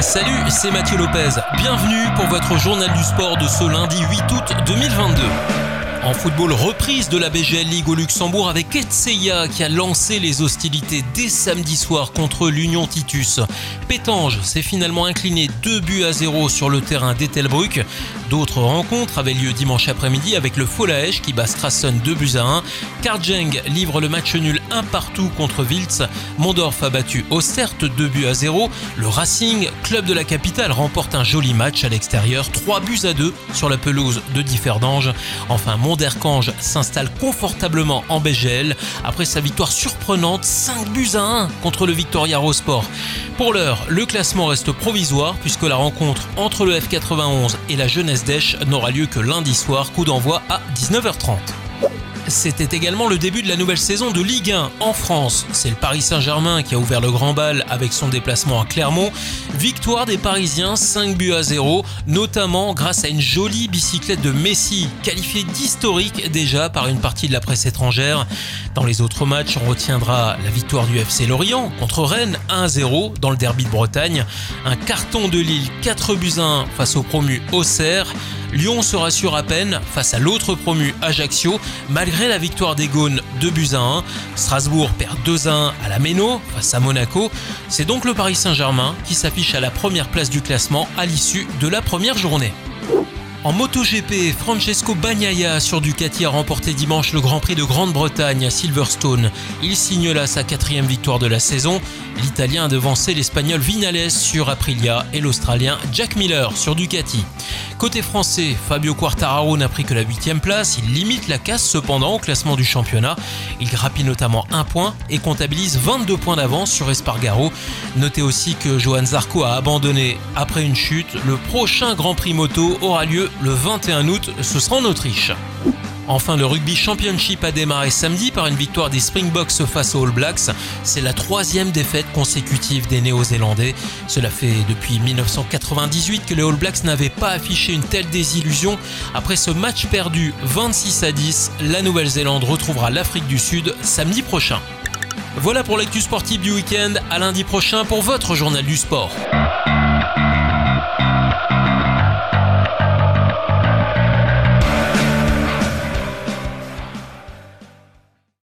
Salut, c'est Mathieu Lopez. Bienvenue pour votre journal du sport de ce lundi 8 août 2022. En football, reprise de la BGL League au Luxembourg avec Etseya qui a lancé les hostilités dès samedi soir contre l'Union Titus. Pétange s'est finalement incliné 2 buts à 0 sur le terrain d'Etelbruck. D'autres rencontres avaient lieu dimanche après-midi avec le Folaesch qui bat Strassen 2 buts à 1. Karjeng livre le match nul 1 partout contre Wiltz. Mondorf a battu Ostert 2 buts à 0. Le Racing, club de la capitale, remporte un joli match à l'extérieur 3 buts à 2 sur la pelouse de Differdange. Enfin, Monderkange s'installe confortablement en BGL après sa victoire surprenante 5 buts à 1 contre le Victoria Rosport. Pour l'heure, le classement reste provisoire puisque la rencontre entre le F91 et la jeunesse d'Esch n'aura lieu que lundi soir, coup d'envoi à 19h30. C'était également le début de la nouvelle saison de Ligue 1 en France. C'est le Paris Saint-Germain qui a ouvert le grand bal avec son déplacement à Clermont. Victoire des Parisiens 5 buts à 0, notamment grâce à une jolie bicyclette de Messi, qualifiée d'historique déjà par une partie de la presse étrangère. Dans les autres matchs, on retiendra la victoire du FC Lorient contre Rennes 1-0 dans le derby de Bretagne, un carton de Lille 4 buts 1 face au promu Auxerre. Lyon se rassure à peine face à l'autre promu Ajaccio, malgré la victoire des Gaunes 2 buts à 1. Strasbourg perd 2 à 1 à la Méno face à Monaco. C'est donc le Paris Saint-Germain qui s'affiche à la première place du classement à l'issue de la première journée. En MotoGP, Francesco Bagnaia sur Ducati a remporté dimanche le Grand Prix de Grande-Bretagne à Silverstone. Il signe là sa quatrième victoire de la saison. L'Italien a devancé l'Espagnol Vinales sur Aprilia et l'Australien Jack Miller sur Ducati. Côté français, Fabio Quartararo n'a pris que la huitième place. Il limite la casse cependant au classement du championnat. Il grappille notamment un point et comptabilise 22 points d'avance sur Espargaro. Notez aussi que Johan Zarco a abandonné après une chute. Le prochain Grand Prix moto aura lieu le 21 août, ce sera en Autriche. Enfin, le Rugby Championship a démarré samedi par une victoire des Springboks face aux All Blacks. C'est la troisième défaite consécutive des Néo-Zélandais. Cela fait depuis 1998 que les All Blacks n'avaient pas affiché une telle désillusion. Après ce match perdu 26 à 10, la Nouvelle-Zélande retrouvera l'Afrique du Sud samedi prochain. Voilà pour l'actu sportive du week-end. À lundi prochain pour votre journal du sport.